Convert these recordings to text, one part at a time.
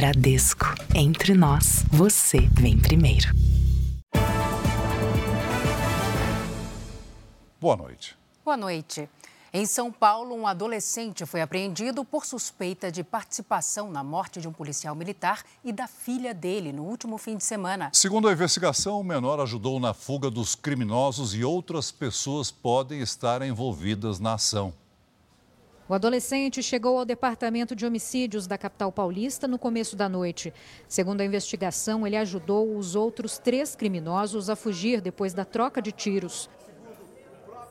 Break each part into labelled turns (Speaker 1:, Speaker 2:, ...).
Speaker 1: Bradesco. Entre nós, você vem primeiro.
Speaker 2: Boa noite.
Speaker 3: Boa noite. Em São Paulo, um adolescente foi apreendido por suspeita de participação na morte de um policial militar e da filha dele no último fim de semana.
Speaker 2: Segundo a investigação, o menor ajudou na fuga dos criminosos e outras pessoas podem estar envolvidas na ação.
Speaker 4: O adolescente chegou ao departamento de homicídios da capital paulista no começo da noite. Segundo a investigação, ele ajudou os outros três criminosos a fugir depois da troca de tiros.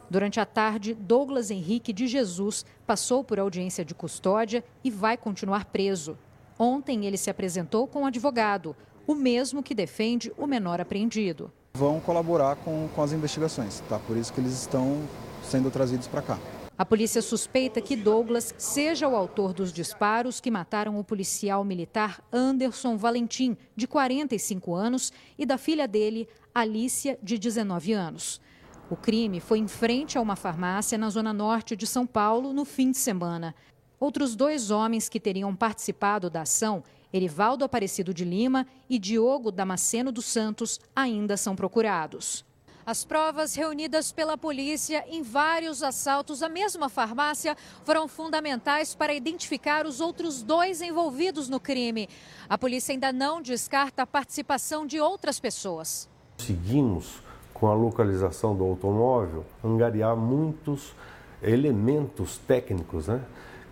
Speaker 4: Durante a tarde, Douglas Henrique de Jesus passou por audiência de custódia e vai continuar preso. Ontem, ele se apresentou com um advogado, o mesmo que defende o menor apreendido.
Speaker 5: Vão colaborar com, com as investigações, tá? Por isso que eles estão sendo trazidos para cá.
Speaker 4: A polícia suspeita que Douglas seja o autor dos disparos que mataram o policial militar Anderson Valentim, de 45 anos, e da filha dele, Alícia, de 19 anos. O crime foi em frente a uma farmácia na zona norte de São Paulo no fim de semana. Outros dois homens que teriam participado da ação, Erivaldo Aparecido de Lima e Diogo Damasceno dos Santos, ainda são procurados. As provas reunidas pela polícia em vários assaltos à mesma farmácia foram fundamentais para identificar os outros dois envolvidos no crime. A polícia ainda não descarta a participação de outras pessoas.
Speaker 6: Seguimos com a localização do automóvel, angariar muitos elementos técnicos, né?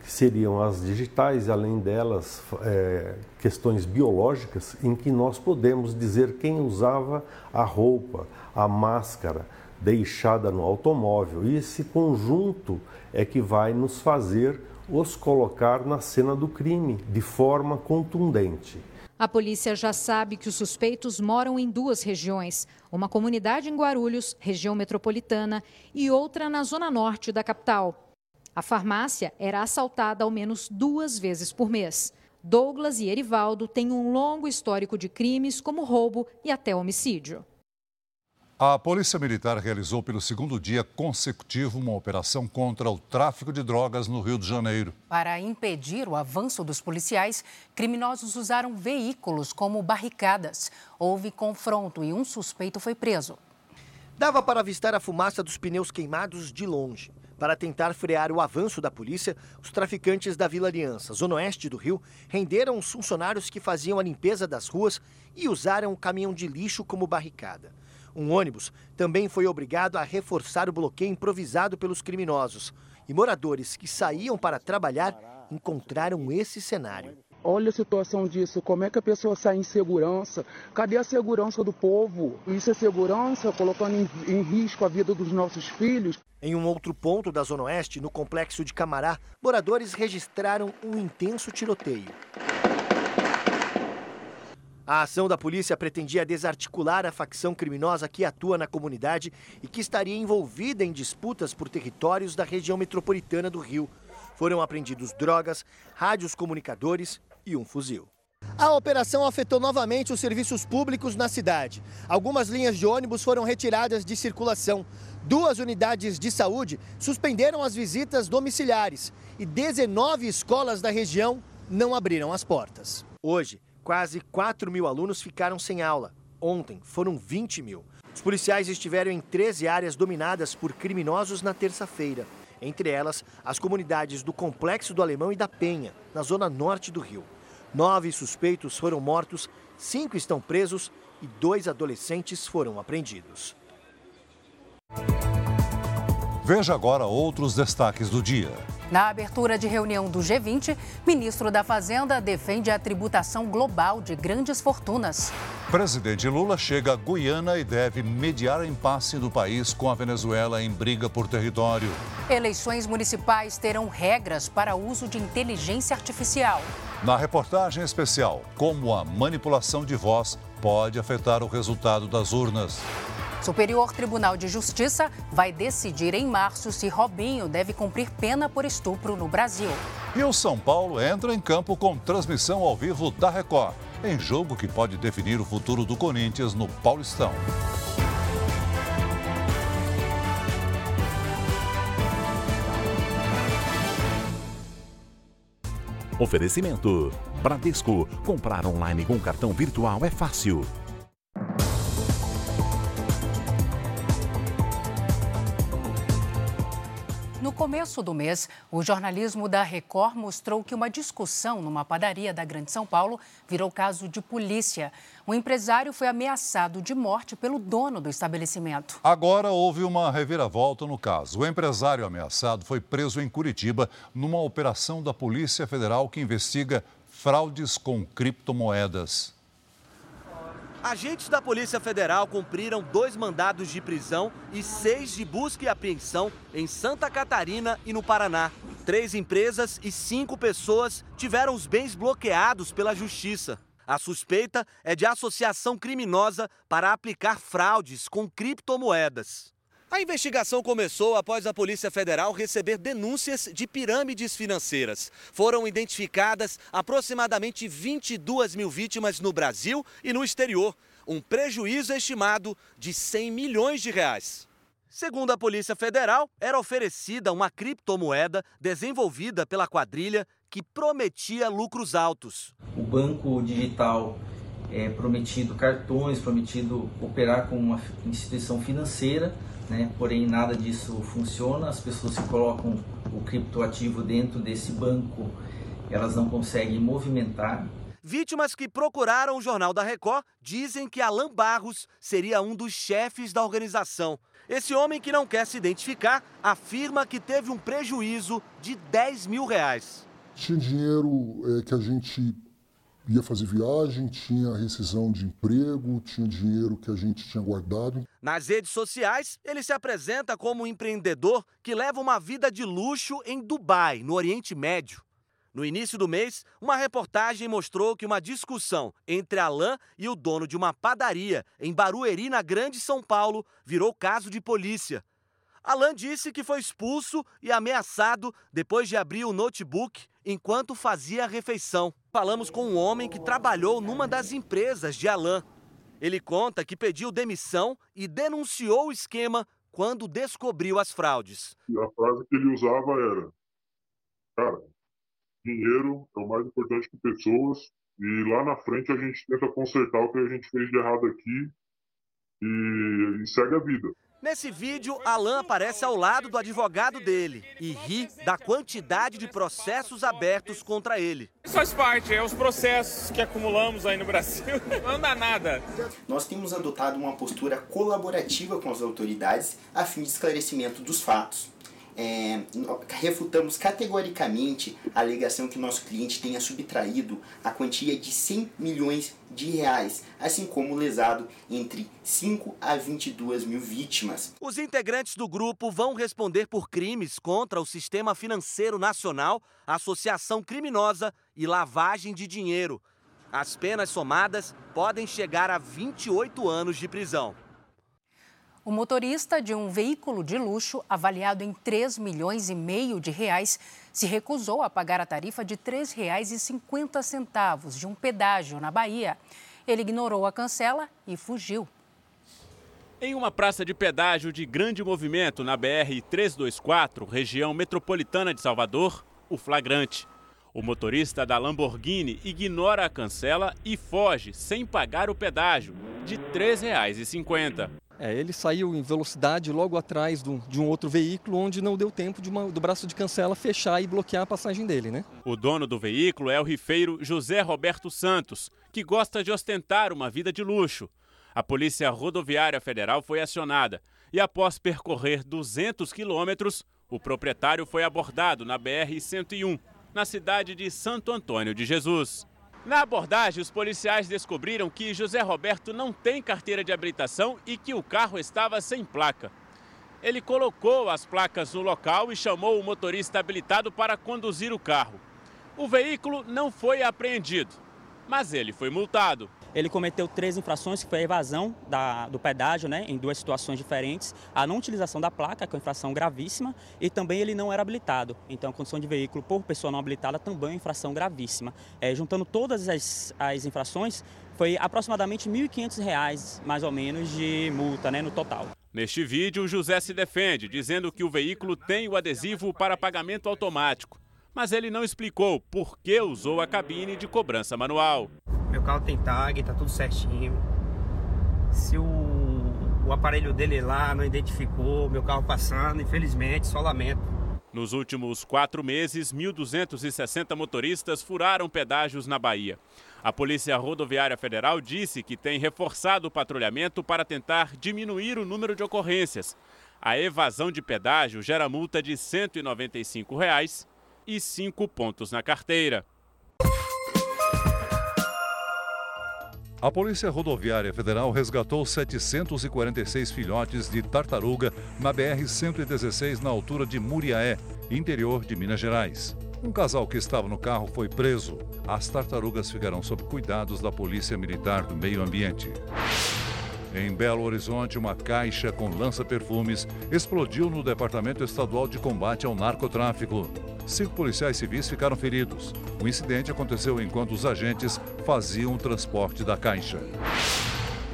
Speaker 6: que seriam as digitais, além delas, é, questões biológicas, em que nós podemos dizer quem usava a roupa, a máscara deixada no automóvel. E esse conjunto é que vai nos fazer os colocar na cena do crime de forma contundente.
Speaker 4: A polícia já sabe que os suspeitos moram em duas regiões: uma comunidade em Guarulhos, região metropolitana, e outra na zona norte da capital. A farmácia era assaltada ao menos duas vezes por mês. Douglas e Erivaldo têm um longo histórico de crimes, como roubo e até homicídio.
Speaker 2: A Polícia Militar realizou pelo segundo dia consecutivo uma operação contra o tráfico de drogas no Rio de Janeiro.
Speaker 3: Para impedir o avanço dos policiais, criminosos usaram veículos como barricadas. Houve confronto e um suspeito foi preso.
Speaker 7: Dava para avistar a fumaça dos pneus queimados de longe. Para tentar frear o avanço da polícia, os traficantes da Vila Aliança, zona oeste do Rio, renderam os funcionários que faziam a limpeza das ruas e usaram o caminhão de lixo como barricada. Um ônibus também foi obrigado a reforçar o bloqueio improvisado pelos criminosos. E moradores que saíam para trabalhar encontraram esse cenário.
Speaker 8: Olha a situação disso, como é que a pessoa sai em segurança? Cadê a segurança do povo? Isso é segurança, colocando em, em, risco a vida dos nossos filhos.
Speaker 7: Em um outro ponto da Zona Oeste, no complexo de Camará, moradores registraram um intenso tiroteio. A ação da polícia pretendia desarticular a facção criminosa que atua na comunidade e que estaria envolvida em disputas por territórios da região metropolitana do Rio. Foram apreendidos drogas, rádios comunicadores e um fuzil. A operação afetou novamente os serviços públicos na cidade. Algumas linhas de ônibus foram retiradas de circulação. Duas unidades de saúde suspenderam as visitas domiciliares e 19 escolas da região não abriram as portas. Hoje, Quase 4 mil alunos ficaram sem aula. Ontem foram 20 mil. Os policiais estiveram em 13 áreas dominadas por criminosos na terça-feira. Entre elas, as comunidades do Complexo do Alemão e da Penha, na zona norte do Rio. Nove suspeitos foram mortos, cinco estão presos e dois adolescentes foram apreendidos.
Speaker 2: Veja agora outros destaques do dia.
Speaker 3: Na abertura de reunião do G20, ministro da Fazenda defende a tributação global de grandes fortunas.
Speaker 2: Presidente Lula chega a Guiana e deve mediar impasse do país com a Venezuela em briga por território.
Speaker 3: Eleições municipais terão regras para uso de inteligência artificial.
Speaker 2: Na reportagem especial, como a manipulação de voz pode afetar o resultado das urnas.
Speaker 3: Superior Tribunal de Justiça vai decidir em março se Robinho deve cumprir pena por estupro no Brasil.
Speaker 2: E o São Paulo entra em campo com transmissão ao vivo da Record, em jogo que pode definir o futuro do Corinthians no Paulistão.
Speaker 9: Oferecimento Bradesco. Comprar online com cartão virtual é fácil.
Speaker 3: Começo do mês, o jornalismo da Record mostrou que uma discussão numa padaria da Grande São Paulo virou caso de polícia. O empresário foi ameaçado de morte pelo dono do estabelecimento.
Speaker 2: Agora houve uma reviravolta no caso. O empresário ameaçado foi preso em Curitiba numa operação da Polícia Federal que investiga fraudes com criptomoedas.
Speaker 10: Agentes da Polícia Federal cumpriram dois mandados de prisão e seis de busca e apreensão em Santa Catarina e no Paraná. Três empresas e cinco pessoas tiveram os bens bloqueados pela Justiça. A suspeita é de associação criminosa para aplicar fraudes com criptomoedas. A investigação começou após a Polícia Federal receber denúncias de pirâmides financeiras. Foram identificadas aproximadamente 22 mil vítimas no Brasil e no exterior, um prejuízo estimado de 100 milhões de reais. Segundo a Polícia Federal, era oferecida uma criptomoeda desenvolvida pela quadrilha que prometia lucros altos.
Speaker 11: O banco digital é prometido cartões, prometido operar como uma instituição financeira né? porém nada disso funciona, as pessoas que colocam o criptoativo dentro desse banco, elas não conseguem movimentar.
Speaker 10: Vítimas que procuraram o Jornal da Record dizem que Alan Barros seria um dos chefes da organização. Esse homem que não quer se identificar afirma que teve um prejuízo de 10 mil reais.
Speaker 12: Tinha dinheiro é, que a gente ia fazer viagem, tinha rescisão de emprego, tinha dinheiro que a gente tinha guardado.
Speaker 10: Nas redes sociais, ele se apresenta como um empreendedor que leva uma vida de luxo em Dubai, no Oriente Médio. No início do mês, uma reportagem mostrou que uma discussão entre Alain e o dono de uma padaria em Barueri, na Grande São Paulo, virou caso de polícia. Alain disse que foi expulso e ameaçado depois de abrir o notebook enquanto fazia a refeição. Falamos com um homem que trabalhou numa das empresas de Alain. Ele conta que pediu demissão e denunciou o esquema quando descobriu as fraudes.
Speaker 12: E a frase que ele usava era: Cara, dinheiro é o mais importante que pessoas, e lá na frente a gente tenta consertar o que a gente fez de errado aqui e, e segue a vida.
Speaker 10: Nesse vídeo, Alan aparece ao lado do advogado dele e ri da quantidade de processos abertos contra ele.
Speaker 13: Isso faz parte, é os processos que acumulamos aí no Brasil. Não dá nada.
Speaker 14: Nós temos adotado uma postura colaborativa com as autoridades a fim de esclarecimento dos fatos é, refutamos categoricamente a alegação que nosso cliente tenha subtraído a quantia de 100 milhões de reais, assim como lesado entre 5 a 22 mil vítimas.
Speaker 10: Os integrantes do grupo vão responder por crimes contra o sistema financeiro nacional, associação criminosa e lavagem de dinheiro. As penas somadas podem chegar a 28 anos de prisão.
Speaker 3: O motorista de um veículo de luxo, avaliado em 3 milhões e meio de reais, se recusou a pagar a tarifa de R$ 3,50 de um pedágio na Bahia. Ele ignorou a cancela e fugiu.
Speaker 15: Em uma praça de pedágio de grande movimento na BR-324, região metropolitana de Salvador, o flagrante. O motorista da Lamborghini ignora a cancela e foge sem pagar o pedágio de R$ 3,50.
Speaker 16: É, ele saiu em velocidade logo atrás do, de um outro veículo, onde não deu tempo de uma, do braço de cancela fechar e bloquear a passagem dele, né?
Speaker 15: O dono do veículo é o rifeiro José Roberto Santos, que gosta de ostentar uma vida de luxo. A Polícia Rodoviária Federal foi acionada e, após percorrer 200 quilômetros, o proprietário foi abordado na BR-101, na cidade de Santo Antônio de Jesus. Na abordagem, os policiais descobriram que José Roberto não tem carteira de habilitação e que o carro estava sem placa. Ele colocou as placas no local e chamou o motorista habilitado para conduzir o carro. O veículo não foi apreendido, mas ele foi multado.
Speaker 17: Ele cometeu três infrações, que foi a evasão da, do pedágio, né, em duas situações diferentes, a não utilização da placa, que é uma infração gravíssima, e também ele não era habilitado. Então, a condição de veículo por pessoa não habilitada também é uma infração gravíssima. É, juntando todas as, as infrações, foi aproximadamente R$ 1.500, mais ou menos, de multa né, no total.
Speaker 15: Neste vídeo, José se defende, dizendo que o veículo tem o adesivo para pagamento automático mas ele não explicou por que usou a cabine de cobrança manual.
Speaker 18: Meu carro tem tag, tá tudo certinho. Se o, o aparelho dele lá não identificou, meu carro passando, infelizmente, só lamento.
Speaker 15: Nos últimos quatro meses, 1.260 motoristas furaram pedágios na Bahia. A Polícia Rodoviária Federal disse que tem reforçado o patrulhamento para tentar diminuir o número de ocorrências. A evasão de pedágio gera multa de 195 reais e 5 pontos na carteira.
Speaker 2: A Polícia Rodoviária Federal resgatou 746 filhotes de tartaruga na BR-116 na altura de Muriaé, interior de Minas Gerais. Um casal que estava no carro foi preso. As tartarugas ficarão sob cuidados da Polícia Militar do Meio Ambiente. Em Belo Horizonte, uma caixa com lança-perfumes explodiu no Departamento Estadual de Combate ao Narcotráfico. Cinco policiais civis ficaram feridos. O incidente aconteceu enquanto os agentes faziam o transporte da caixa.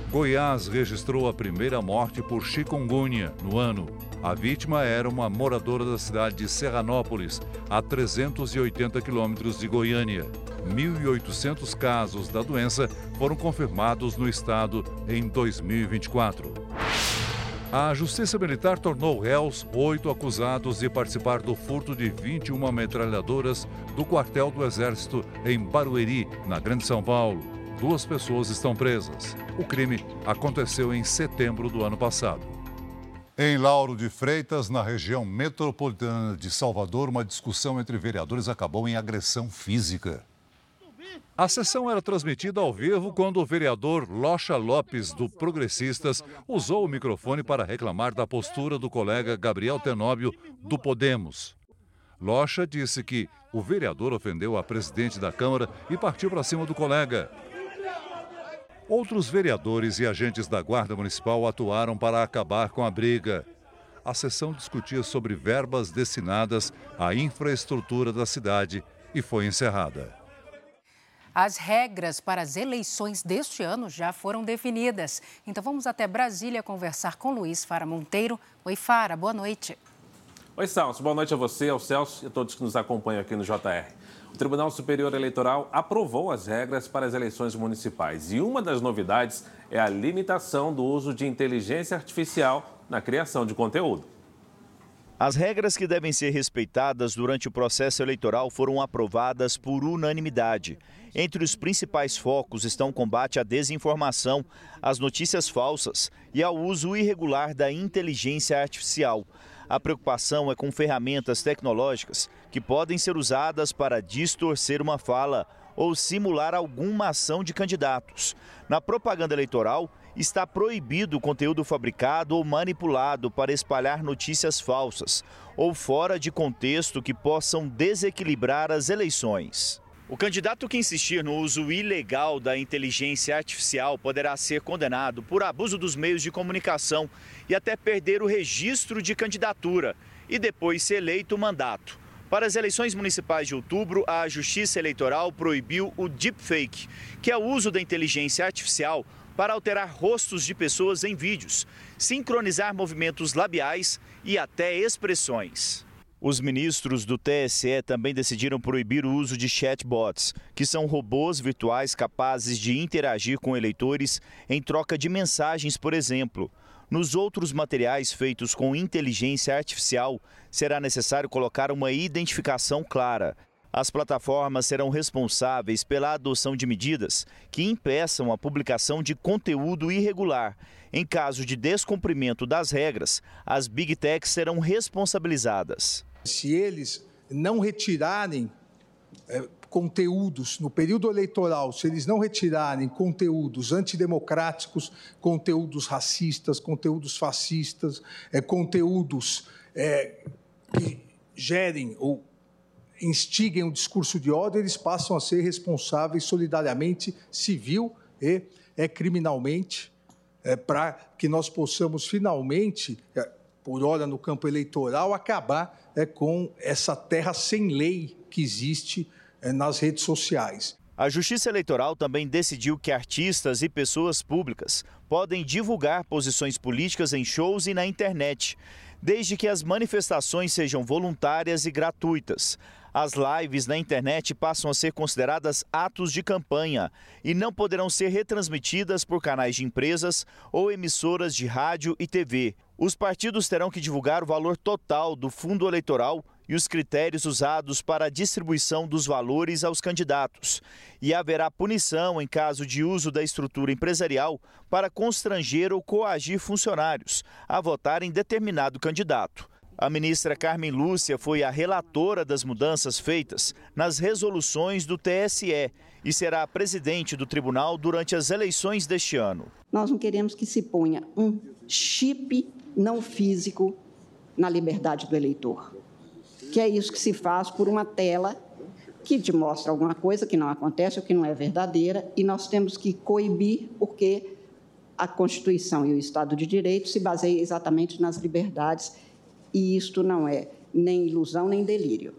Speaker 2: Goiás registrou a primeira morte por chikungunya no ano. A vítima era uma moradora da cidade de Serranópolis, a 380 quilômetros de Goiânia. 1.800 casos da doença foram confirmados no estado em 2024. A Justiça Militar tornou réus oito acusados de participar do furto de 21 metralhadoras do quartel do Exército em Barueri, na Grande São Paulo. Duas pessoas estão presas. O crime aconteceu em setembro do ano passado. Em Lauro de Freitas, na região metropolitana de Salvador, uma discussão entre vereadores acabou em agressão física. A sessão era transmitida ao vivo quando o vereador Locha Lopes, do Progressistas, usou o microfone para reclamar da postura do colega Gabriel Tenóbio, do Podemos. Locha disse que o vereador ofendeu a presidente da Câmara e partiu para cima do colega. Outros vereadores e agentes da Guarda Municipal atuaram para acabar com a briga. A sessão discutia sobre verbas destinadas à infraestrutura da cidade e foi encerrada.
Speaker 3: As regras para as eleições deste ano já foram definidas. Então vamos até Brasília conversar com Luiz Fara Monteiro. Oi, Fara, boa noite.
Speaker 19: Oi, Celso. Boa noite a você, ao Celso e a todos que nos acompanham aqui no JR. O Tribunal Superior Eleitoral aprovou as regras para as eleições municipais e uma das novidades é a limitação do uso de inteligência artificial na criação de conteúdo.
Speaker 20: As regras que devem ser respeitadas durante o processo eleitoral foram aprovadas por unanimidade. Entre os principais focos estão o combate à desinformação, às notícias falsas e ao uso irregular da inteligência artificial. A preocupação é com ferramentas tecnológicas que podem ser usadas para distorcer uma fala ou simular alguma ação de candidatos. Na propaganda eleitoral, está proibido o conteúdo fabricado ou manipulado para espalhar notícias falsas ou fora de contexto que possam desequilibrar as eleições. O candidato que insistir no uso ilegal da inteligência artificial poderá ser condenado por abuso dos meios de comunicação e até perder o registro de candidatura e depois ser eleito o mandato. Para as eleições municipais de outubro, a Justiça Eleitoral proibiu o deepfake, que é o uso da inteligência artificial para alterar rostos de pessoas em vídeos, sincronizar movimentos labiais e até expressões. Os ministros do TSE também decidiram proibir o uso de chatbots, que são robôs virtuais capazes de interagir com eleitores em troca de mensagens, por exemplo. Nos outros materiais feitos com inteligência artificial, será necessário colocar uma identificação clara. As plataformas serão responsáveis pela adoção de medidas que impeçam a publicação de conteúdo irregular. Em caso de descumprimento das regras, as Big Techs serão responsabilizadas.
Speaker 21: Se eles não retirarem é, conteúdos no período eleitoral, se eles não retirarem conteúdos antidemocráticos, conteúdos racistas, conteúdos fascistas, é, conteúdos é, que gerem ou instiguem um discurso de ódio, eles passam a ser responsáveis solidariamente, civil e é, criminalmente, é, para que nós possamos finalmente, é, por hora no campo eleitoral, acabar é, com essa terra sem lei que existe é, nas redes sociais.
Speaker 20: A Justiça Eleitoral também decidiu que artistas e pessoas públicas podem divulgar posições políticas em shows e na internet, desde que as manifestações sejam voluntárias e gratuitas. As lives na internet passam a ser consideradas atos de campanha e não poderão ser retransmitidas por canais de empresas ou emissoras de rádio e TV. Os partidos terão que divulgar o valor total do fundo eleitoral e os critérios usados para a distribuição dos valores aos candidatos. E haverá punição em caso de uso da estrutura empresarial para constranger ou coagir funcionários a votar em determinado candidato. A ministra Carmen Lúcia foi a relatora das mudanças feitas nas resoluções do TSE e será presidente do tribunal durante as eleições deste ano.
Speaker 22: Nós não queremos que se ponha um chip não físico na liberdade do eleitor, que é isso que se faz por uma tela que te mostra alguma coisa que não acontece ou que não é verdadeira, e nós temos que coibir, porque a Constituição e o Estado de Direito se baseiam exatamente nas liberdades e isto não é nem ilusão nem delírio.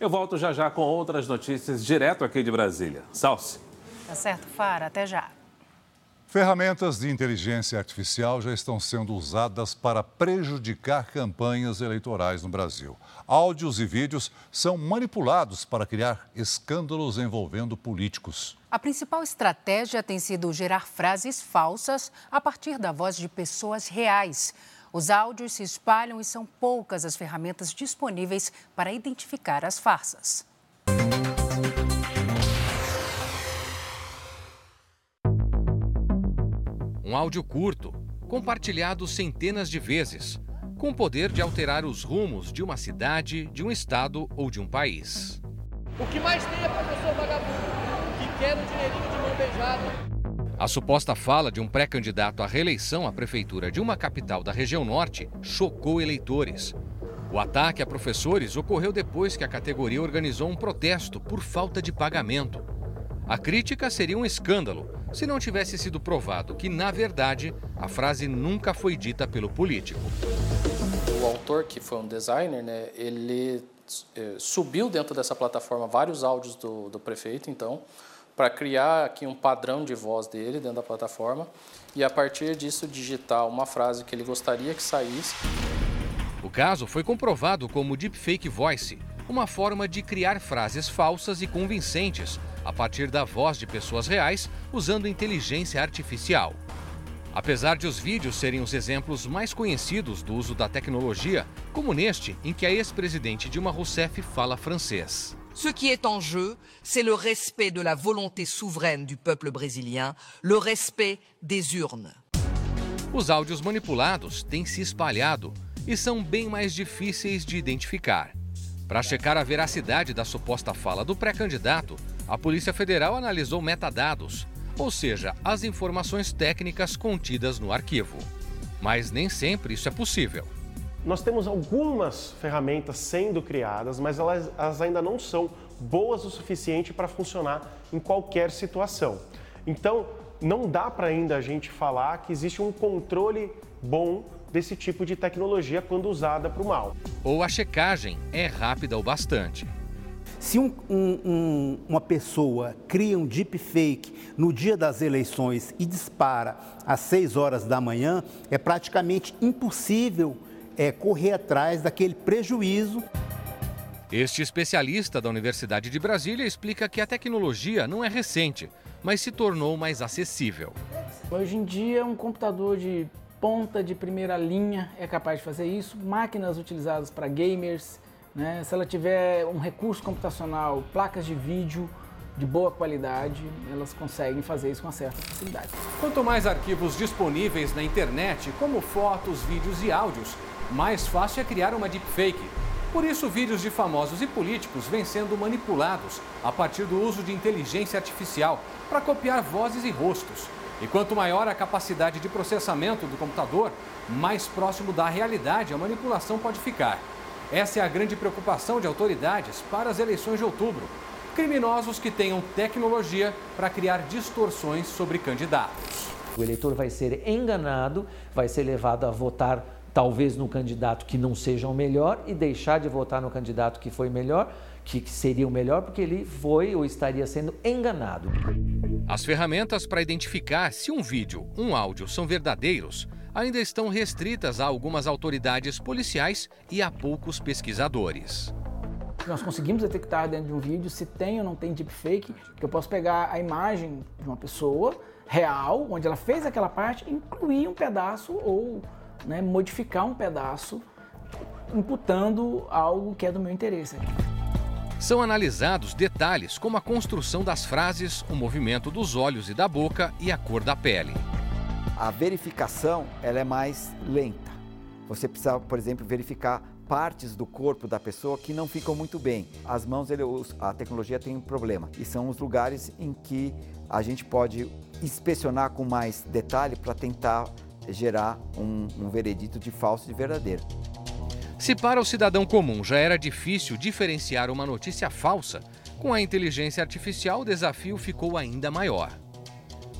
Speaker 19: Eu volto já já com outras notícias direto aqui de Brasília. Salce.
Speaker 3: Tá certo, Fara. Até já.
Speaker 2: Ferramentas de inteligência artificial já estão sendo usadas para prejudicar campanhas eleitorais no Brasil. Áudios e vídeos são manipulados para criar escândalos envolvendo políticos.
Speaker 3: A principal estratégia tem sido gerar frases falsas a partir da voz de pessoas reais. Os áudios se espalham e são poucas as ferramentas disponíveis para identificar as farsas.
Speaker 23: Um áudio curto, compartilhado centenas de vezes, com o poder de alterar os rumos de uma cidade, de um estado ou de um país.
Speaker 24: O que mais tem é professor vagabundo, que quer o dinheirinho de mão beijada.
Speaker 23: A suposta fala de um pré-candidato à reeleição à prefeitura de uma capital da região norte chocou eleitores. O ataque a professores ocorreu depois que a categoria organizou um protesto por falta de pagamento. A crítica seria um escândalo se não tivesse sido provado que, na verdade, a frase nunca foi dita pelo político.
Speaker 25: O autor, que foi um designer, né, ele eh, subiu dentro dessa plataforma vários áudios do, do prefeito, então, para criar aqui um padrão de voz dele dentro da plataforma e a partir disso digitar uma frase que ele gostaria que saísse.
Speaker 23: O caso foi comprovado como deepfake voice, uma forma de criar frases falsas e convincentes a partir da voz de pessoas reais usando inteligência artificial. Apesar de os vídeos serem os exemplos mais conhecidos do uso da tecnologia, como neste em que a ex-presidente Dilma Rousseff fala francês.
Speaker 26: Ce qui est en jeu, c'est le respect de la volonté souveraine du peuple brésilien, le respect des urnes.
Speaker 23: Os áudios manipulados têm se espalhado e são bem mais difíceis de identificar. Para checar a veracidade da suposta fala do pré-candidato, a Polícia Federal analisou metadados, ou seja, as informações técnicas contidas no arquivo. Mas nem sempre isso é possível.
Speaker 27: Nós temos algumas ferramentas sendo criadas, mas elas, elas ainda não são boas o suficiente para funcionar em qualquer situação. Então, não dá para ainda a gente falar que existe um controle bom desse tipo de tecnologia quando usada para o mal.
Speaker 23: Ou a checagem é rápida o bastante.
Speaker 28: Se um, um, uma pessoa cria um deepfake no dia das eleições e dispara às 6 horas da manhã, é praticamente impossível é correr atrás daquele prejuízo.
Speaker 23: Este especialista da Universidade de Brasília explica que a tecnologia não é recente, mas se tornou mais acessível.
Speaker 29: Hoje em dia, um computador de ponta de primeira linha é capaz de fazer isso. Máquinas utilizadas para gamers, né? se ela tiver um recurso computacional, placas de vídeo de boa qualidade, elas conseguem fazer isso com certa facilidade.
Speaker 23: Quanto mais arquivos disponíveis na internet, como fotos, vídeos e áudios, mais fácil é criar uma deepfake. Por isso, vídeos de famosos e políticos vêm sendo manipulados a partir do uso de inteligência artificial para copiar vozes e rostos. E quanto maior a capacidade de processamento do computador, mais próximo da realidade a manipulação pode ficar. Essa é a grande preocupação de autoridades para as eleições de outubro. Criminosos que tenham tecnologia para criar distorções sobre candidatos.
Speaker 30: O eleitor vai ser enganado, vai ser levado a votar talvez no candidato que não seja o melhor e deixar de votar no candidato que foi melhor, que seria o melhor, porque ele foi ou estaria sendo enganado.
Speaker 23: As ferramentas para identificar se um vídeo, um áudio são verdadeiros ainda estão restritas a algumas autoridades policiais e a poucos pesquisadores.
Speaker 29: nós conseguimos detectar dentro de um vídeo se tem ou não tem deepfake, que eu posso pegar a imagem de uma pessoa real, onde ela fez aquela parte, incluir um pedaço ou né, modificar um pedaço, imputando algo que é do meu interesse.
Speaker 23: São analisados detalhes como a construção das frases, o movimento dos olhos e da boca e a cor da pele.
Speaker 31: A verificação ela é mais lenta. Você precisa, por exemplo, verificar partes do corpo da pessoa que não ficam muito bem. As mãos, ele, a tecnologia tem um problema e são os lugares em que a gente pode inspecionar com mais detalhe para tentar gerar um, um veredito de falso e de verdadeiro.
Speaker 23: Se para o cidadão comum já era difícil diferenciar uma notícia falsa, com a inteligência artificial o desafio ficou ainda maior.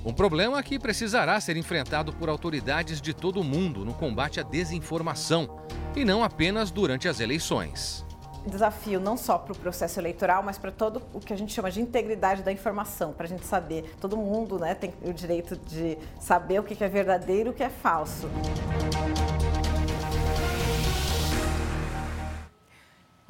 Speaker 23: Um problema que precisará ser enfrentado por autoridades de todo o mundo no combate à desinformação, e não apenas durante as eleições
Speaker 32: desafio não só para o processo eleitoral, mas para todo o que a gente chama de integridade da informação, para a gente saber, todo mundo né, tem o direito de saber o que é verdadeiro e o que é falso.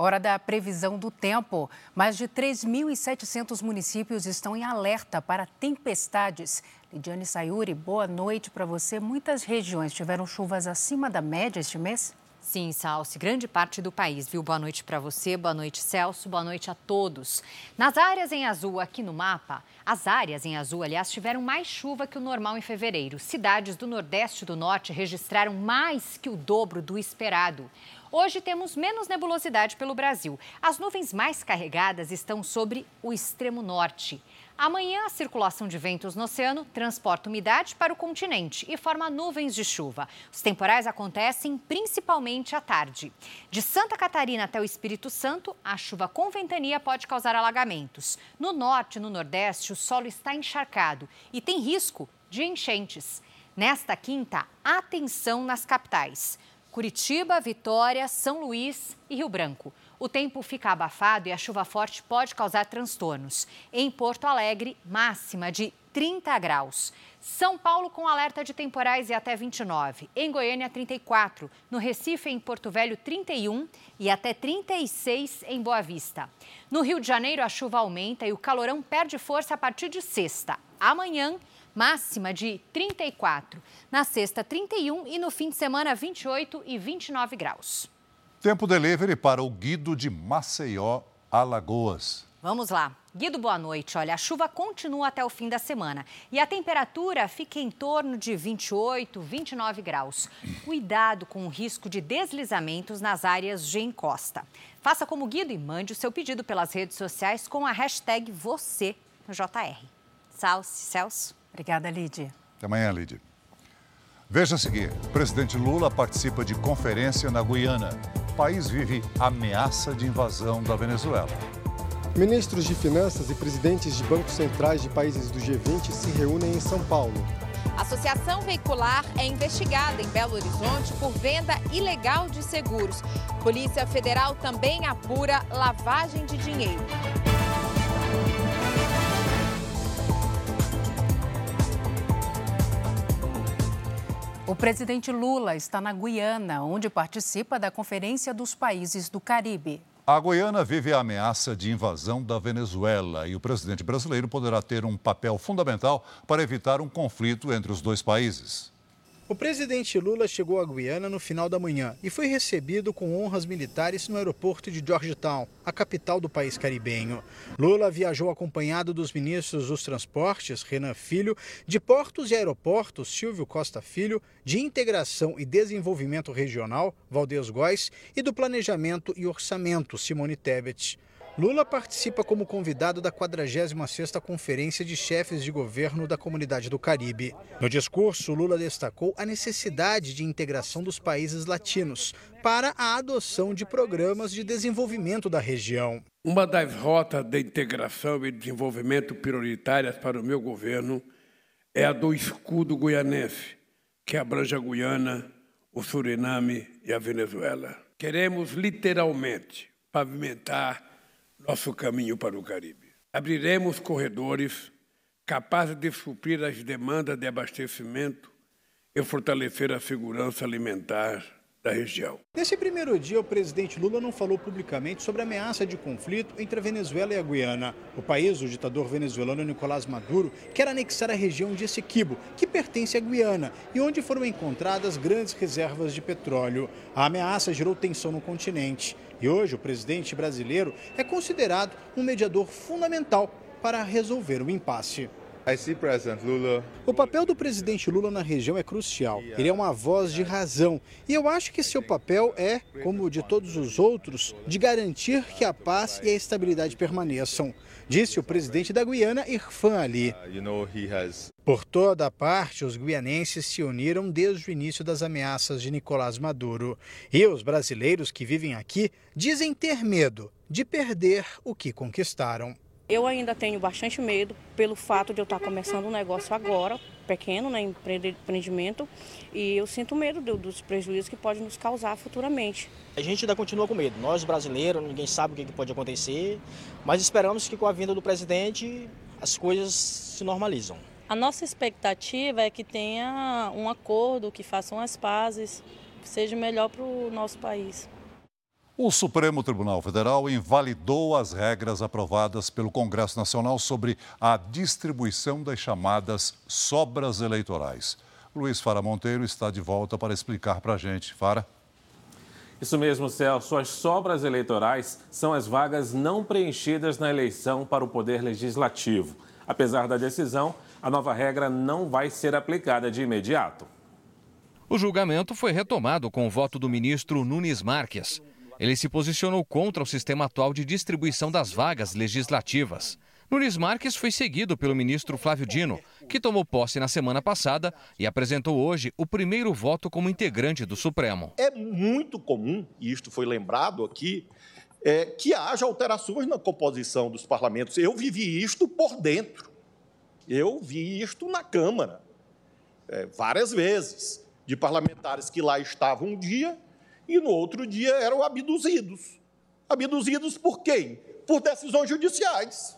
Speaker 3: Hora da previsão do tempo. Mais de 3.700 municípios estão em alerta para tempestades. Lidiane Sayuri, boa noite para você. Muitas regiões tiveram chuvas acima da média este mês?
Speaker 33: Sim, Salsi, grande parte do país, viu? Boa noite para você, boa noite, Celso, boa noite a todos. Nas áreas em azul aqui no mapa, as áreas em azul, aliás, tiveram mais chuva que o normal em fevereiro. Cidades do Nordeste e do Norte registraram mais que o dobro do esperado. Hoje temos menos nebulosidade pelo Brasil. As nuvens mais carregadas estão sobre o extremo norte. Amanhã, a circulação de ventos no oceano transporta umidade para o continente e forma nuvens de chuva. Os temporais acontecem principalmente à tarde. De Santa Catarina até o Espírito Santo, a chuva com ventania pode causar alagamentos. No norte e no nordeste, o solo está encharcado e tem risco de enchentes. Nesta quinta, atenção nas capitais. Curitiba, Vitória, São Luís e Rio Branco. O tempo fica abafado e a chuva forte pode causar transtornos. Em Porto Alegre, máxima de 30 graus. São Paulo com alerta de temporais e até 29. Em Goiânia, 34. No Recife, em Porto Velho, 31 e até 36 em Boa Vista. No Rio de Janeiro, a chuva aumenta e o calorão perde força a partir de sexta. Amanhã, máxima de 34. Na sexta, 31 e no fim de semana, 28 e 29 graus.
Speaker 2: Tempo delivery para o Guido de Maceió, Alagoas.
Speaker 33: Vamos lá. Guido, boa noite. Olha, a chuva continua até o fim da semana e a temperatura fica em torno de 28, 29 graus. Cuidado com o risco de deslizamentos nas áreas de encosta. Faça como Guido e mande o seu pedido pelas redes sociais com a hashtag você no JR. Salce, Celso.
Speaker 3: Obrigada, Lidy.
Speaker 2: Até amanhã, Lidy. Veja a seguir: o presidente Lula participa de conferência na Guiana. O país vive ameaça de invasão da Venezuela.
Speaker 34: Ministros de Finanças e presidentes de bancos centrais de países do G20 se reúnem em São Paulo.
Speaker 35: A Associação Veicular é investigada em Belo Horizonte por venda ilegal de seguros. Polícia Federal também apura lavagem de dinheiro.
Speaker 3: O presidente Lula está na Guiana, onde participa da Conferência dos Países do Caribe.
Speaker 2: A Guiana vive a ameaça de invasão da Venezuela e o presidente brasileiro poderá ter um papel fundamental para evitar um conflito entre os dois países.
Speaker 36: O presidente Lula chegou à Guiana no final da manhã e foi recebido com honras militares no aeroporto de Georgetown, a capital do país caribenho. Lula viajou acompanhado dos ministros dos Transportes, Renan Filho, de Portos e Aeroportos, Silvio Costa Filho, de Integração e Desenvolvimento Regional, Valdez Góes, e do Planejamento e Orçamento, Simone Tebet. Lula participa como convidado da 46ª Conferência de Chefes de Governo da Comunidade do Caribe. No discurso, Lula destacou a necessidade de integração dos países latinos para a adoção de programas de desenvolvimento da região.
Speaker 37: Uma das rotas de integração e desenvolvimento prioritárias para o meu governo é a do escudo guianense, que abrange a Guiana, o Suriname e a Venezuela. Queremos literalmente pavimentar nosso caminho para o Caribe. Abriremos corredores capazes de suprir as demandas de abastecimento e fortalecer a segurança alimentar
Speaker 38: da região.
Speaker 36: Nesse primeiro dia, o presidente Lula não falou publicamente sobre a ameaça de conflito entre a Venezuela e a Guiana. O país, o ditador venezuelano Nicolás Maduro, quer anexar a região de Essequibo, que pertence à Guiana, e onde foram encontradas grandes reservas de petróleo. A ameaça gerou tensão no continente. E hoje, o presidente brasileiro é considerado um mediador fundamental para resolver o impasse. O papel do presidente Lula na região é crucial. Ele é uma voz de razão. E eu acho que seu papel é, como o de todos os outros, de garantir que a paz e a estabilidade permaneçam, disse o presidente da Guiana, Irfan Ali. Por toda a parte, os guianenses se uniram desde o início das ameaças de Nicolás Maduro. E os brasileiros que vivem aqui dizem ter medo de perder o que conquistaram.
Speaker 39: Eu ainda tenho bastante medo pelo fato de eu estar começando um negócio agora, pequeno, né, empreendimento, e eu sinto medo dos prejuízos que pode nos causar futuramente.
Speaker 40: A gente ainda continua com medo. Nós brasileiros, ninguém sabe o que pode acontecer, mas esperamos que com a vinda do presidente as coisas se normalizam.
Speaker 39: A nossa expectativa é que tenha um acordo, que façam as pazes, que seja melhor para o nosso país.
Speaker 2: O Supremo Tribunal Federal invalidou as regras aprovadas pelo Congresso Nacional sobre a distribuição das chamadas sobras eleitorais. Luiz Fara Monteiro está de volta para explicar para a gente. Fara.
Speaker 19: Isso mesmo, Celso. As sobras eleitorais são as vagas não preenchidas na eleição para o Poder Legislativo. Apesar da decisão, a nova regra não vai ser aplicada de imediato.
Speaker 23: O julgamento foi retomado com o voto do ministro Nunes Marques. Ele se posicionou contra o sistema atual de distribuição das vagas legislativas. Nunes Marques foi seguido pelo ministro Flávio Dino, que tomou posse na semana passada e apresentou hoje o primeiro voto como integrante do Supremo.
Speaker 34: É muito comum, e isto foi lembrado aqui, é, que haja alterações na composição dos parlamentos. Eu vivi isto por dentro. Eu vi isto na Câmara, é, várias vezes, de parlamentares que lá estavam um dia e no outro dia eram abduzidos. Abduzidos por quem? Por decisões judiciais.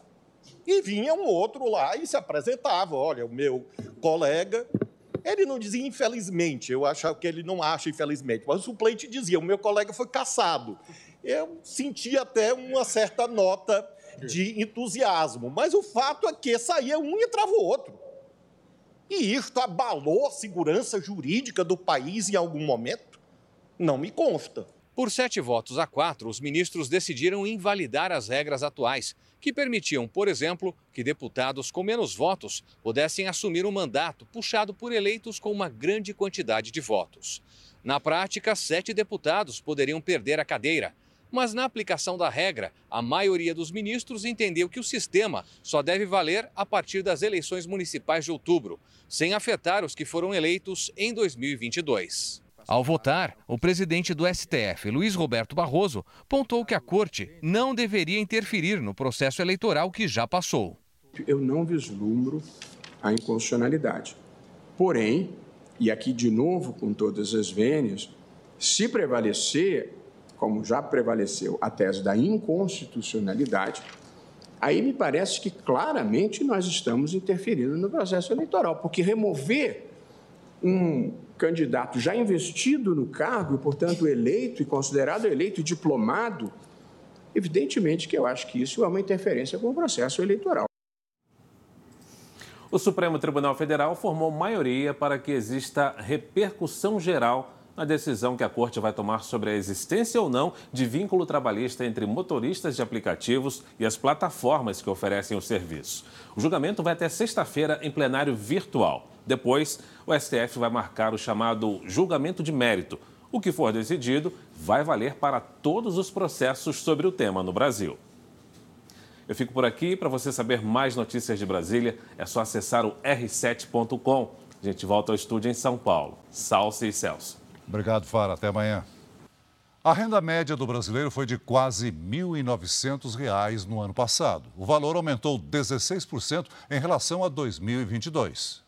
Speaker 34: E vinha um outro lá e se apresentava: olha, o meu colega. Ele não dizia infelizmente, eu achava que ele não acha infelizmente, mas o suplente dizia: o meu colega foi caçado. Eu senti até uma certa nota de entusiasmo, mas o fato é que saía um e entrava o outro. E isto abalou a segurança jurídica do país em algum momento? Não me consta.
Speaker 23: Por sete votos a quatro, os ministros decidiram invalidar as regras atuais, que permitiam, por exemplo, que deputados com menos votos pudessem assumir um mandato puxado por eleitos com uma grande quantidade de votos. Na prática, sete deputados poderiam perder a cadeira. Mas na aplicação da regra, a maioria dos ministros entendeu que o sistema só deve valer a partir das eleições municipais de outubro, sem afetar os que foram eleitos em 2022. Ao votar, o presidente do STF, Luiz Roberto Barroso, pontou que a corte não deveria interferir no processo eleitoral que já passou.
Speaker 41: Eu não vislumbro a inconstitucionalidade. Porém, e aqui de novo com todas as vênias, se prevalecer, como já prevaleceu, a tese da inconstitucionalidade, aí me parece que claramente nós estamos interferindo no processo eleitoral, porque remover um candidato já investido no cargo portanto, eleito e considerado eleito e diplomado, evidentemente que eu acho que isso é uma interferência com o processo eleitoral.
Speaker 19: O Supremo Tribunal Federal formou maioria para que exista repercussão geral na decisão que a Corte vai tomar sobre a existência ou não de vínculo trabalhista entre motoristas de aplicativos e as plataformas que oferecem o serviço. O julgamento vai até sexta-feira em plenário virtual. Depois, o STF vai marcar o chamado julgamento de mérito. O que for decidido vai valer para todos os processos sobre o tema no Brasil. Eu fico por aqui. Para você saber mais notícias de Brasília, é só acessar o r7.com. A gente volta ao estúdio em São Paulo. Salce e Celso.
Speaker 2: Obrigado, Fara. Até amanhã. A renda média do brasileiro foi de quase R$ 1.900 no ano passado. O valor aumentou 16% em relação a 2022.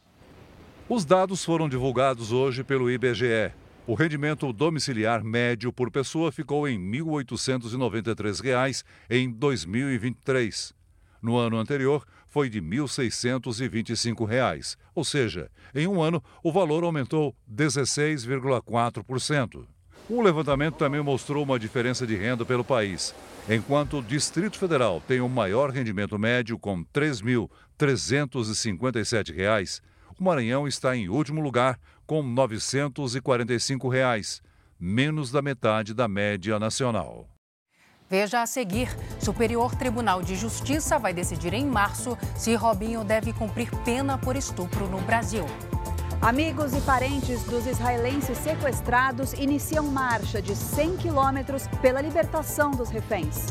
Speaker 2: Os dados foram divulgados hoje pelo IBGE. O rendimento domiciliar médio por pessoa ficou em R$ 1.893 em 2023. No ano anterior, foi de R$ 1.625, ou seja, em um ano o valor aumentou 16,4%. O levantamento também mostrou uma diferença de renda pelo país. Enquanto o Distrito Federal tem o maior rendimento médio, com R$ 3.357, o Maranhão está em último lugar, com 945 reais, menos da metade da média nacional.
Speaker 3: Veja a seguir: Superior Tribunal de Justiça vai decidir em março se Robinho deve cumprir pena por estupro no Brasil.
Speaker 42: Amigos e parentes dos israelenses sequestrados iniciam marcha de 100 quilômetros pela libertação dos reféns.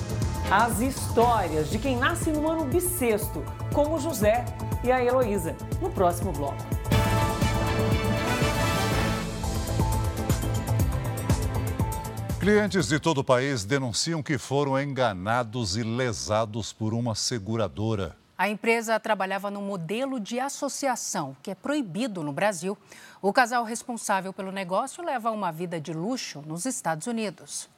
Speaker 43: As histórias de quem nasce no ano bissexto, como José e a Heloísa, no próximo bloco.
Speaker 2: Clientes de todo o país denunciam que foram enganados e lesados por uma seguradora.
Speaker 3: A empresa trabalhava no modelo de associação, que é proibido no Brasil. O casal responsável pelo negócio leva uma vida de luxo nos Estados Unidos.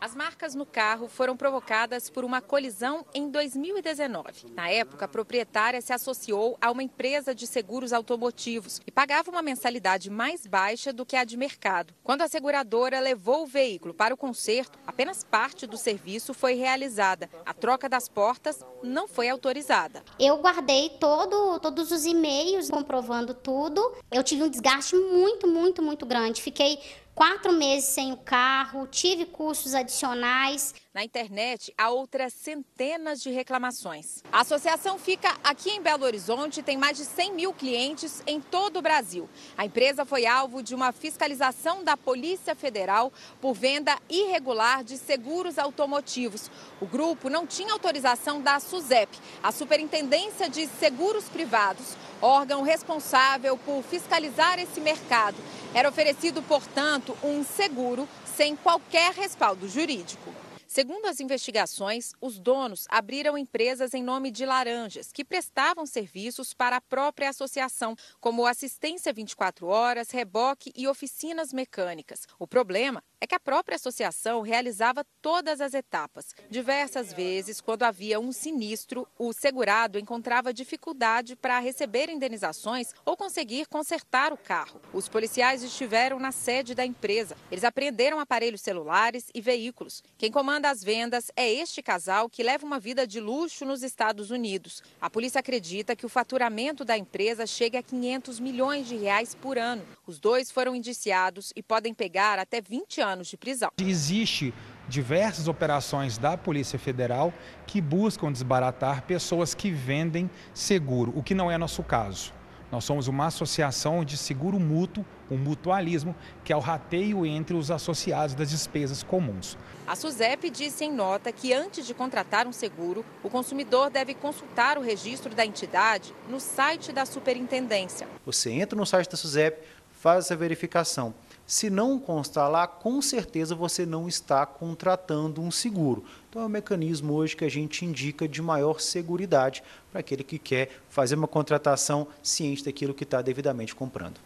Speaker 35: As marcas no carro foram provocadas por uma colisão em 2019. Na época, a proprietária se associou a uma empresa de seguros automotivos e pagava uma mensalidade mais baixa do que a de mercado. Quando a seguradora levou o veículo para o conserto, apenas parte do serviço foi realizada. A troca das portas não foi autorizada.
Speaker 44: Eu guardei todo, todos os e-mails comprovando tudo. Eu tive um desgaste muito, muito, muito grande. Fiquei quatro meses sem o carro, tive custos adicionais.
Speaker 35: Na internet, há outras centenas de reclamações. A associação fica aqui em Belo Horizonte, tem mais de 100 mil clientes em todo o Brasil. A empresa foi alvo de uma fiscalização da Polícia Federal por venda irregular de seguros automotivos. O grupo não tinha autorização da SUSEP, a Superintendência de Seguros Privados, órgão responsável por fiscalizar esse mercado. Era oferecido, portanto, um seguro sem qualquer respaldo jurídico. Segundo as investigações, os donos abriram empresas em nome de laranjas, que prestavam serviços para a própria associação, como assistência 24 horas, reboque e oficinas mecânicas. O problema é que a própria associação realizava todas as etapas. Diversas vezes, quando havia um sinistro, o segurado encontrava dificuldade para receber indenizações ou conseguir consertar o carro. Os policiais estiveram na sede da empresa. Eles apreenderam aparelhos celulares e veículos. Quem comanda das vendas é este casal que leva uma vida de luxo nos Estados Unidos. A polícia acredita que o faturamento da empresa chega a 500 milhões de reais por ano. Os dois foram indiciados e podem pegar até 20 anos de prisão.
Speaker 45: Existe diversas operações da Polícia Federal que buscam desbaratar pessoas que vendem seguro, o que não é nosso caso. Nós somos uma associação de seguro mútuo, um mutualismo, que é o rateio entre os associados das despesas comuns.
Speaker 35: A SUSEP disse em nota que antes de contratar um seguro, o consumidor deve consultar o registro da entidade no site da superintendência.
Speaker 46: Você entra no site da SUSEP, faz essa verificação. Se não constar lá, com certeza você não está contratando um seguro. Então é um mecanismo hoje que a gente indica de maior segurança para aquele que quer fazer uma contratação ciente daquilo que está devidamente comprando.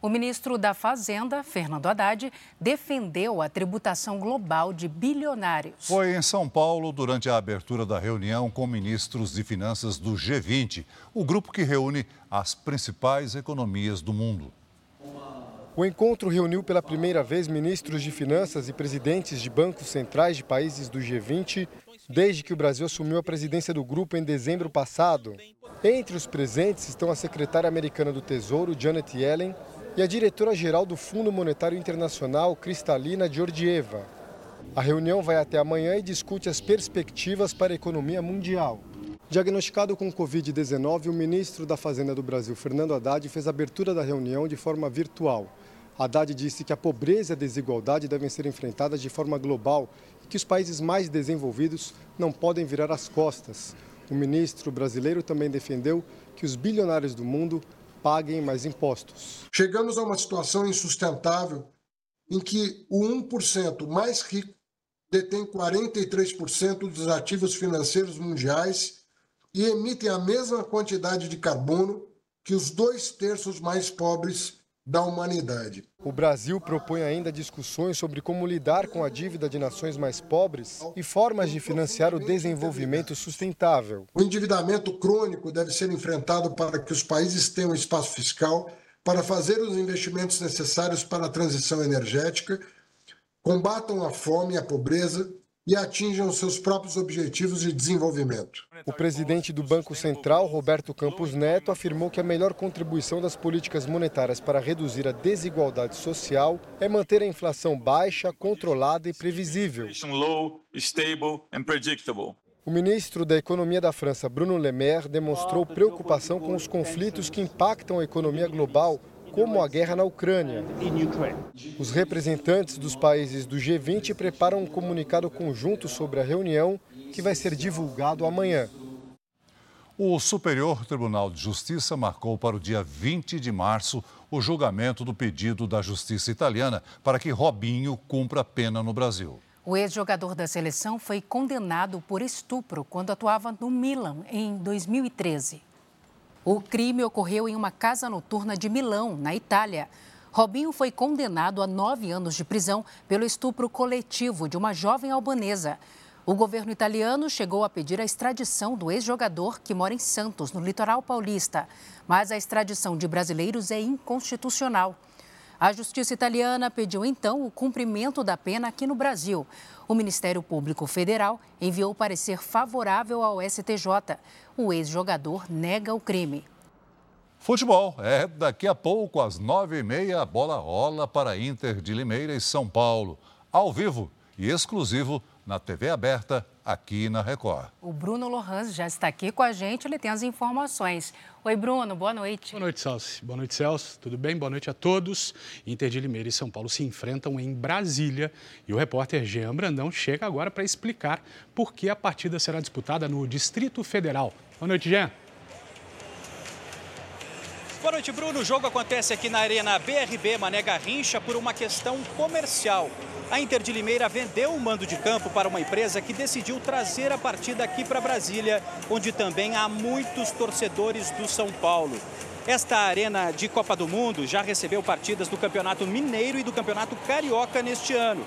Speaker 3: O ministro da Fazenda, Fernando Haddad, defendeu a tributação global de bilionários.
Speaker 2: Foi em São Paulo durante a abertura da reunião com ministros de finanças do G20, o grupo que reúne as principais economias do mundo.
Speaker 34: O encontro reuniu pela primeira vez ministros de finanças e presidentes de bancos centrais de países do G20 desde que o Brasil assumiu a presidência do grupo em dezembro passado. Entre os presentes estão a secretária americana do Tesouro, Janet Yellen, e a diretora-geral do Fundo Monetário Internacional, Cristalina Georgieva. A reunião vai até amanhã e discute as perspectivas para a economia mundial. Diagnosticado com Covid-19, o ministro da Fazenda do Brasil, Fernando Haddad, fez a abertura da reunião de forma virtual. Haddad disse que a pobreza e a desigualdade devem ser enfrentadas de forma global e que os países mais desenvolvidos não podem virar as costas. O ministro brasileiro também defendeu que os bilionários do mundo paguem mais impostos.
Speaker 47: Chegamos a uma situação insustentável em que o 1% mais rico detém 43% dos ativos financeiros mundiais e emitem a mesma quantidade de carbono que os dois terços mais pobres da humanidade.
Speaker 34: O Brasil propõe ainda discussões sobre como lidar com a dívida de nações mais pobres e formas de financiar o desenvolvimento sustentável.
Speaker 47: O endividamento crônico deve ser enfrentado para que os países tenham espaço fiscal para fazer os investimentos necessários para a transição energética combatam a fome e a pobreza e atinjam seus próprios objetivos de desenvolvimento.
Speaker 34: O presidente do Banco Central, Roberto Campos Neto, afirmou que a melhor contribuição das políticas monetárias para reduzir a desigualdade social é manter a inflação baixa, controlada e previsível. O ministro da Economia da França, Bruno Le Maire, demonstrou preocupação com os conflitos que impactam a economia global como a guerra na Ucrânia. Os representantes dos países do G20 preparam um comunicado conjunto sobre a reunião que vai ser divulgado amanhã.
Speaker 2: O Superior Tribunal de Justiça marcou para o dia 20 de março o julgamento do pedido da Justiça italiana para que Robinho cumpra pena no Brasil.
Speaker 3: O ex-jogador da seleção foi condenado por estupro quando atuava no Milan em 2013. O crime ocorreu em uma casa noturna de Milão, na Itália. Robinho foi condenado a nove anos de prisão pelo estupro coletivo de uma jovem albanesa. O governo italiano chegou a pedir a extradição do ex-jogador que mora em Santos, no litoral paulista. Mas a extradição de brasileiros é inconstitucional. A justiça italiana pediu então o cumprimento da pena aqui no Brasil. O Ministério Público Federal enviou parecer favorável ao STJ. O ex-jogador nega o crime.
Speaker 2: Futebol. É daqui a pouco, às nove e meia, a bola rola para Inter de Limeira e São Paulo. Ao vivo e exclusivo na TV aberta aqui na Record.
Speaker 3: O Bruno Lohans já está aqui com a gente, ele tem as informações. Oi, Bruno, boa noite.
Speaker 48: Boa noite, Celso. Boa noite, Celso. Tudo bem? Boa noite a todos. Inter de Limeira e São Paulo se enfrentam em Brasília e o repórter Jean Brandão chega agora para explicar por que a partida será disputada no Distrito Federal. Boa noite, Jean.
Speaker 49: Boa noite, Bruno. O jogo acontece aqui na Arena BRB Mané Garrincha por uma questão comercial. A Inter de Limeira vendeu o mando de campo para uma empresa que decidiu trazer a partida aqui para Brasília, onde também há muitos torcedores do São Paulo. Esta arena de Copa do Mundo já recebeu partidas do Campeonato Mineiro e do Campeonato Carioca neste ano.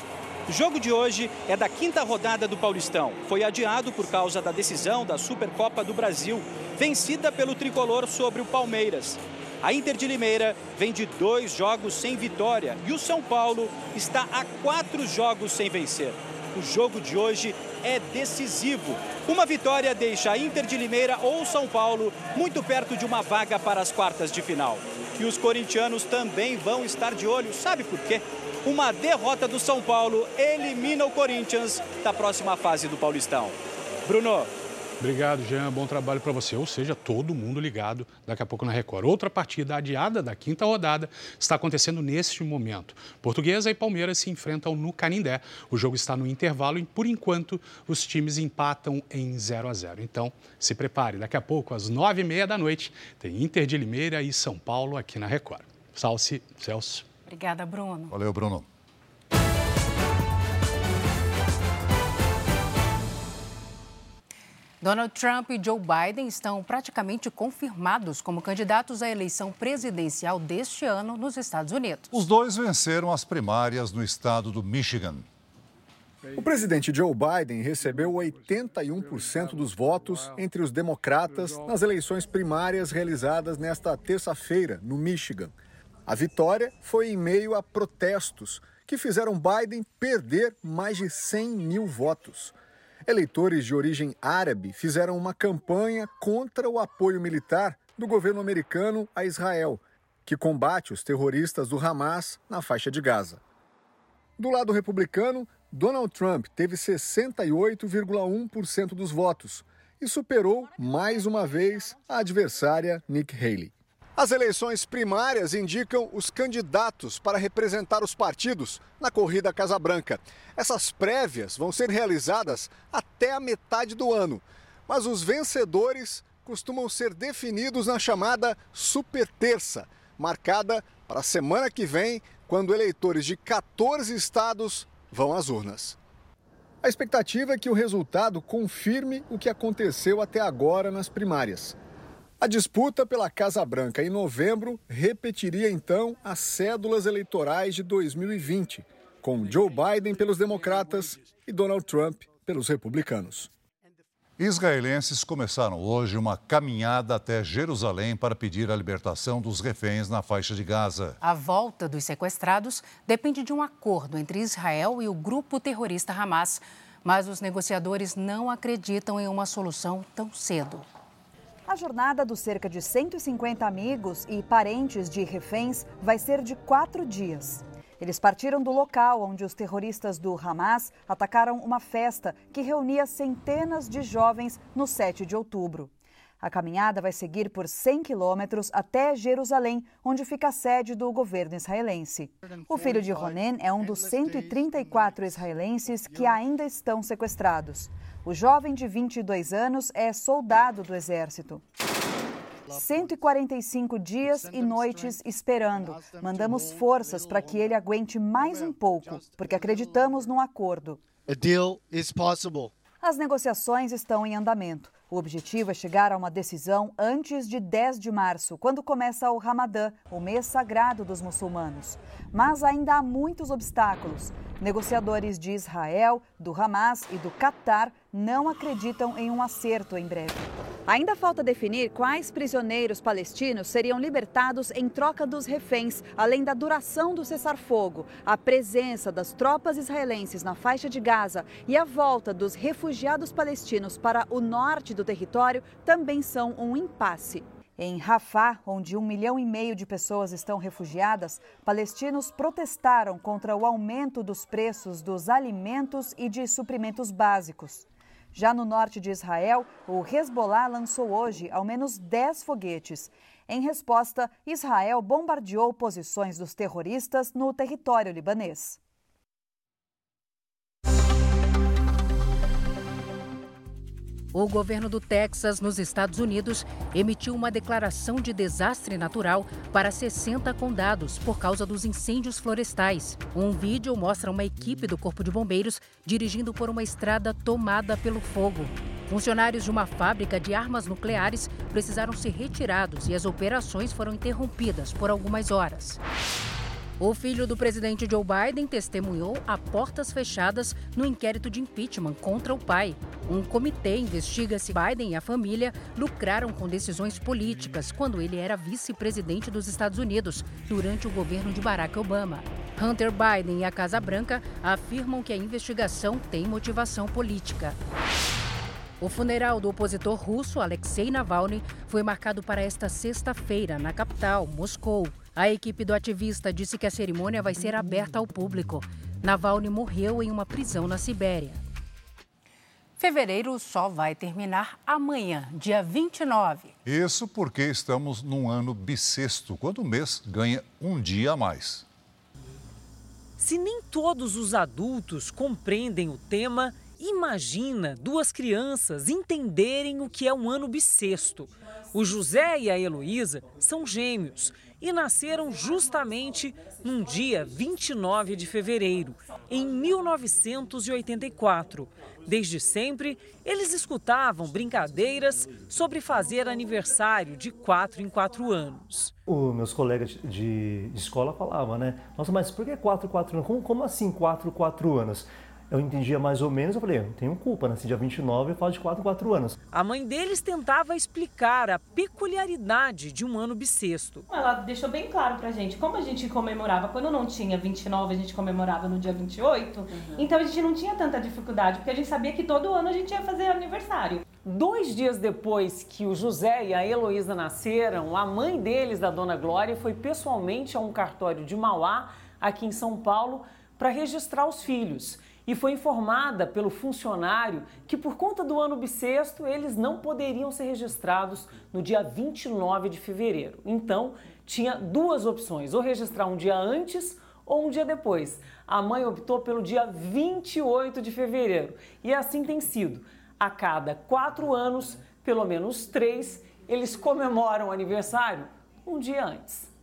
Speaker 49: O jogo de hoje é da quinta rodada do Paulistão. Foi adiado por causa da decisão da Supercopa do Brasil, vencida pelo tricolor sobre o Palmeiras. A Inter de Limeira vem de dois jogos sem vitória e o São Paulo está a quatro jogos sem vencer. O jogo de hoje é decisivo. Uma vitória deixa a Inter de Limeira ou São Paulo muito perto de uma vaga para as quartas de final. E os corintianos também vão estar de olho, sabe por quê? Uma derrota do São Paulo elimina o Corinthians da próxima fase do Paulistão. Bruno,
Speaker 48: Obrigado, Jean. Bom trabalho para você. Ou seja, todo mundo ligado daqui a pouco na Record. Outra partida adiada da quinta rodada está acontecendo neste momento. Portuguesa e Palmeiras se enfrentam no Canindé. O jogo está no intervalo e, por enquanto, os times empatam em 0 a 0. Então, se prepare. Daqui a pouco, às nove e meia da noite, tem Inter de Limeira e São Paulo aqui na Record. Salce, Celso.
Speaker 3: Obrigada, Bruno.
Speaker 2: Valeu, Bruno.
Speaker 3: Donald Trump e Joe Biden estão praticamente confirmados como candidatos à eleição presidencial deste ano nos Estados Unidos.
Speaker 2: Os dois venceram as primárias no estado do Michigan.
Speaker 50: O presidente Joe Biden recebeu 81% dos votos entre os democratas nas eleições primárias realizadas nesta terça-feira, no Michigan. A vitória foi em meio a protestos que fizeram Biden perder mais de 100 mil votos. Eleitores de origem árabe fizeram uma campanha contra o apoio militar do governo americano a Israel, que combate os terroristas do Hamas na faixa de Gaza. Do lado republicano, Donald Trump teve 68,1% dos votos e superou mais uma vez a adversária Nick Haley. As eleições primárias indicam os candidatos para representar os partidos na corrida Casa Branca. Essas prévias vão ser realizadas até a metade do ano, mas os vencedores costumam ser definidos na chamada Super Terça, marcada para a semana que vem, quando eleitores de 14 estados vão às urnas. A expectativa é que o resultado confirme o que aconteceu até agora nas primárias. A disputa pela Casa Branca em novembro repetiria então as cédulas eleitorais de 2020, com Joe Biden pelos democratas e Donald Trump pelos republicanos.
Speaker 2: Israelenses começaram hoje uma caminhada até Jerusalém para pedir a libertação dos reféns na faixa de Gaza.
Speaker 3: A volta dos sequestrados depende de um acordo entre Israel e o grupo terrorista Hamas, mas os negociadores não acreditam em uma solução tão cedo.
Speaker 42: A jornada dos cerca de 150 amigos e parentes de reféns vai ser de quatro dias. Eles partiram do local onde os terroristas do Hamas atacaram uma festa que reunia centenas de jovens no 7 de outubro. A caminhada vai seguir por 100 quilômetros até Jerusalém, onde fica a sede do governo israelense. O filho de Ronen é um dos 134 israelenses que ainda estão sequestrados. O jovem de 22 anos é soldado do exército. 145 dias e noites esperando. Mandamos forças para que ele aguente mais um pouco, porque acreditamos num acordo. As negociações estão em andamento. O objetivo é chegar a uma decisão antes de 10 de março, quando começa o Ramadã, o mês sagrado dos muçulmanos. Mas ainda há muitos obstáculos. Negociadores de Israel, do Hamas e do Catar não acreditam em um acerto em breve. Ainda falta definir quais prisioneiros palestinos seriam libertados em troca dos reféns, além da duração do cessar-fogo, a presença das tropas israelenses na faixa de Gaza e a volta dos refugiados palestinos para o norte do território também são um impasse. Em Rafah, onde um milhão e meio de pessoas estão refugiadas, palestinos protestaram contra o aumento dos preços dos alimentos e de suprimentos básicos. Já no norte de Israel, o Hezbollah lançou hoje ao menos 10 foguetes. Em resposta, Israel bombardeou posições dos terroristas no território libanês. O governo do Texas, nos Estados Unidos, emitiu uma declaração de desastre natural para 60 condados por causa dos incêndios florestais. Um vídeo mostra uma equipe do Corpo de Bombeiros dirigindo por uma estrada tomada pelo fogo. Funcionários de uma fábrica de armas nucleares precisaram ser retirados e as operações foram interrompidas por algumas horas. O filho do presidente Joe Biden testemunhou a portas fechadas no inquérito de impeachment contra o pai. Um comitê investiga se Biden e a família lucraram com decisões políticas quando ele era vice-presidente dos Estados Unidos durante o governo de Barack Obama. Hunter Biden e a Casa Branca afirmam que a investigação tem motivação política. O funeral do opositor russo Alexei Navalny foi marcado para esta sexta-feira na capital, Moscou. A equipe do ativista disse que a cerimônia vai ser aberta ao público. Navalny morreu em uma prisão na Sibéria. Fevereiro só vai terminar amanhã, dia 29.
Speaker 2: Isso porque estamos num ano bissexto, quando o mês ganha um dia a mais.
Speaker 43: Se nem todos os adultos compreendem o tema, imagina duas crianças entenderem o que é um ano bissexto. O José e a Heloísa são gêmeos e nasceram justamente num dia 29 de fevereiro, em 1984. Desde sempre, eles escutavam brincadeiras sobre fazer aniversário de quatro em quatro anos.
Speaker 51: Os meus colegas de, escola falavam, né? Nossa, mas por que quatro, quatro anos? Como, como assim quatro, quatro anos? Eu entendia mais ou menos, eu falei, eu tenho culpa, nesse né? dia 29 eu falo de 4 4 anos.
Speaker 43: A mãe deles tentava explicar a peculiaridade de um ano bissexto.
Speaker 52: Ela deixou bem claro pra gente, como a gente comemorava, quando não tinha 29, a gente comemorava no dia 28, uhum. então a gente não tinha tanta dificuldade, porque a gente sabia que todo ano a gente ia fazer aniversário.
Speaker 43: Dois dias depois que o José e a Heloísa nasceram, a mãe deles, da Dona Glória, foi pessoalmente a um cartório de Mauá, aqui em São Paulo, para registrar os filhos e foi informada pelo funcionário que, por conta do ano bissexto, eles não poderiam ser registrados no dia 29 de fevereiro. Então, tinha duas opções: ou registrar um dia antes ou um dia depois. A mãe optou pelo dia 28 de fevereiro e assim tem sido. A cada quatro anos, pelo menos três, eles comemoram o aniversário um dia antes.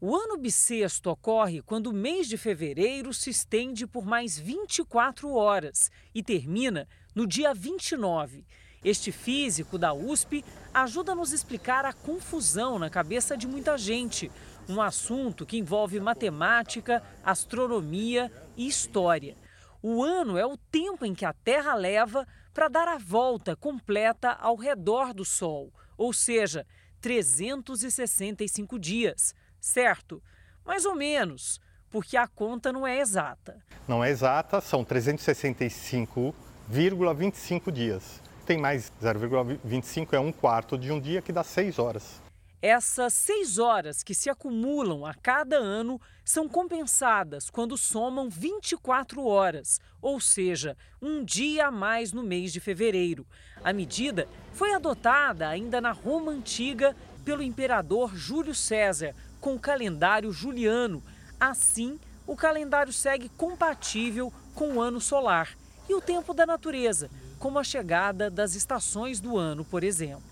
Speaker 43: O ano bissexto ocorre quando o mês de fevereiro se estende por mais 24 horas e termina no dia 29. Este físico da USP ajuda a nos explicar a confusão na cabeça de muita gente, um assunto que envolve matemática, astronomia e história. O ano é o tempo em que a Terra leva para dar a volta completa ao redor do Sol, ou seja, 365 dias. Certo? Mais ou menos, porque a conta não é exata.
Speaker 34: Não é exata, são 365,25 dias. Tem mais 0,25 é um quarto de um dia que dá seis horas.
Speaker 43: Essas seis horas que se acumulam a cada ano são compensadas quando somam 24 horas, ou seja, um dia a mais no mês de fevereiro. A medida foi adotada ainda na Roma Antiga pelo imperador Júlio César, com o calendário juliano. Assim, o calendário segue compatível com o ano solar e o tempo da natureza, como a chegada das estações do ano, por exemplo.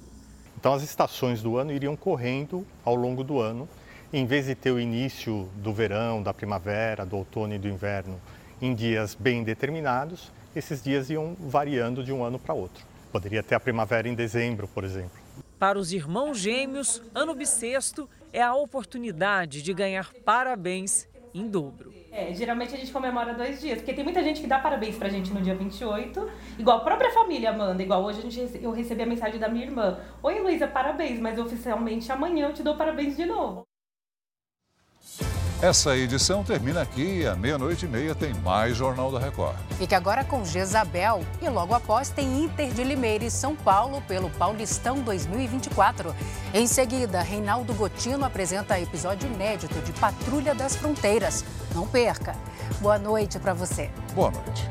Speaker 34: Então as estações do ano iriam correndo ao longo do ano. Em vez de ter o início do verão, da primavera, do outono e do inverno em dias bem determinados, esses dias iam variando de um ano para outro. Poderia ter a primavera em dezembro, por exemplo.
Speaker 43: Para os irmãos gêmeos, ano bissexto é a oportunidade de ganhar parabéns em dobro.
Speaker 52: É, geralmente a gente comemora dois dias, porque tem muita gente que dá parabéns pra gente no dia 28, igual a própria família manda, igual hoje a gente, eu recebi a mensagem da minha irmã. Oi Luísa, parabéns, mas oficialmente amanhã eu te dou parabéns de novo.
Speaker 2: Essa edição termina aqui e à meia-noite e meia tem mais Jornal da Record.
Speaker 3: Fique agora com Jezabel e logo após tem Inter de Limeira e São Paulo pelo Paulistão 2024. Em seguida, Reinaldo Gotino apresenta episódio inédito de Patrulha das Fronteiras. Não perca. Boa noite para você.
Speaker 2: Boa noite.